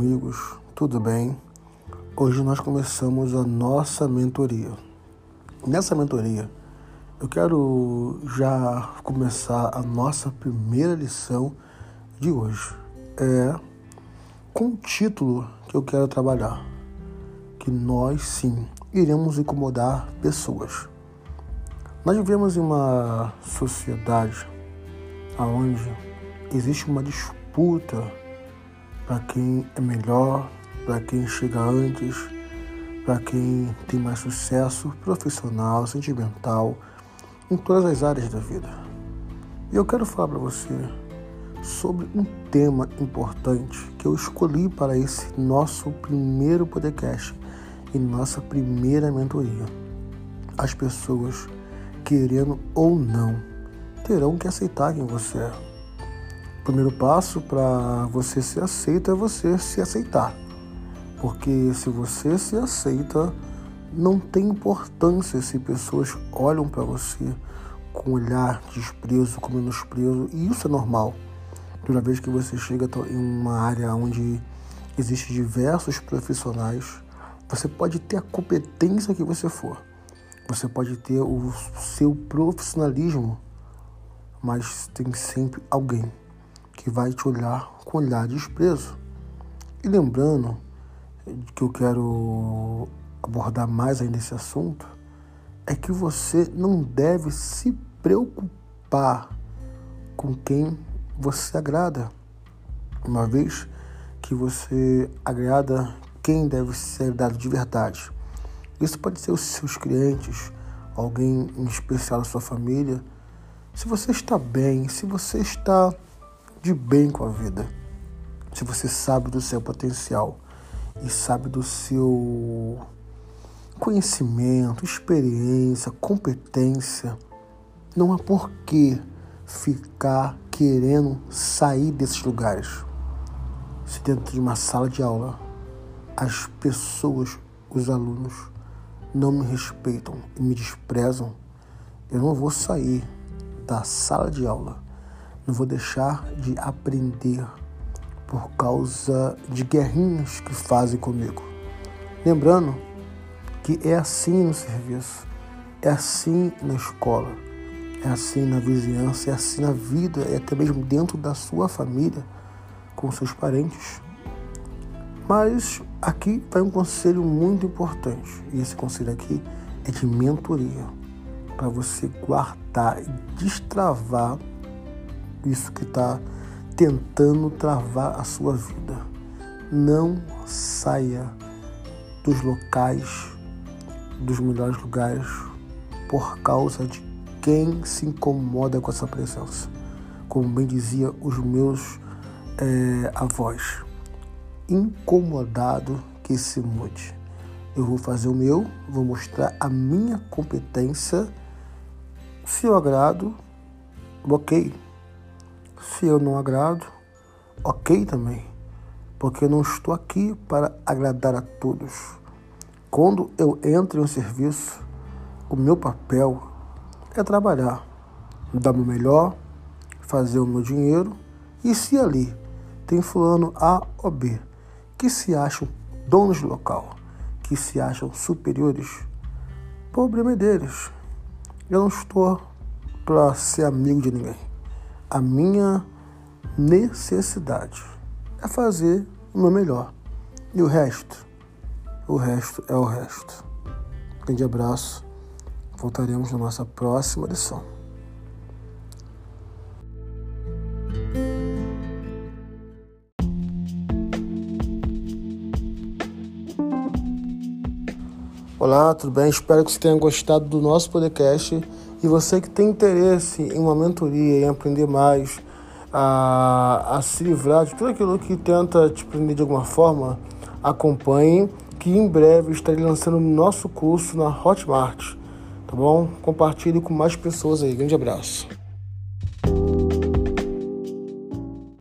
amigos, tudo bem? Hoje nós começamos a nossa mentoria. Nessa mentoria, eu quero já começar a nossa primeira lição de hoje. É com o título que eu quero trabalhar: que nós sim iremos incomodar pessoas. Nós vivemos em uma sociedade onde existe uma disputa para quem é melhor, para quem chega antes, para quem tem mais sucesso profissional, sentimental, em todas as áreas da vida. E eu quero falar para você sobre um tema importante que eu escolhi para esse nosso primeiro podcast e nossa primeira mentoria. As pessoas, querendo ou não, terão que aceitar quem você é. O primeiro passo para você ser aceito é você se aceitar. Porque se você se aceita, não tem importância se pessoas olham para você com olhar de desprezo, com menosprezo, e isso é normal. Toda vez que você chega em uma área onde existem diversos profissionais, você pode ter a competência que você for, você pode ter o seu profissionalismo, mas tem sempre alguém que vai te olhar com olhar de desprezo. E lembrando que eu quero abordar mais ainda esse assunto, é que você não deve se preocupar com quem você agrada, uma vez que você agrada quem deve ser dado de verdade. Isso pode ser os seus clientes, alguém em especial da sua família. Se você está bem, se você está de bem com a vida, se você sabe do seu potencial e sabe do seu conhecimento, experiência, competência, não há por que ficar querendo sair desses lugares. Se dentro de uma sala de aula as pessoas, os alunos, não me respeitam e me desprezam, eu não vou sair da sala de aula não vou deixar de aprender por causa de guerrinhas que fazem comigo. Lembrando que é assim no serviço, é assim na escola, é assim na vizinhança, é assim na vida, é até mesmo dentro da sua família, com seus parentes. Mas aqui vai um conselho muito importante, e esse conselho aqui é de mentoria, para você guardar e destravar isso que está tentando travar a sua vida. Não saia dos locais, dos melhores lugares, por causa de quem se incomoda com essa presença. Como bem dizia os meus é, avós, incomodado que se mude. Eu vou fazer o meu, vou mostrar a minha competência. Se eu agrado, ok, se eu não agrado, ok também, porque eu não estou aqui para agradar a todos. Quando eu entro em um serviço, o meu papel é trabalhar, dar o meu melhor, fazer o meu dinheiro, e se ali tem fulano A ou B que se acham donos do local, que se acham superiores, problema é deles. Eu não estou para ser amigo de ninguém. A minha necessidade é fazer o meu melhor. E o resto? O resto é o resto. Grande abraço. Voltaremos na nossa próxima lição. Olá, tudo bem? Espero que você tenha gostado do nosso podcast. E você que tem interesse em uma mentoria, em aprender mais, a, a se livrar de tudo aquilo que tenta te prender de alguma forma, acompanhe, que em breve estarei lançando nosso curso na Hotmart. Tá bom? Compartilhe com mais pessoas aí. Grande abraço.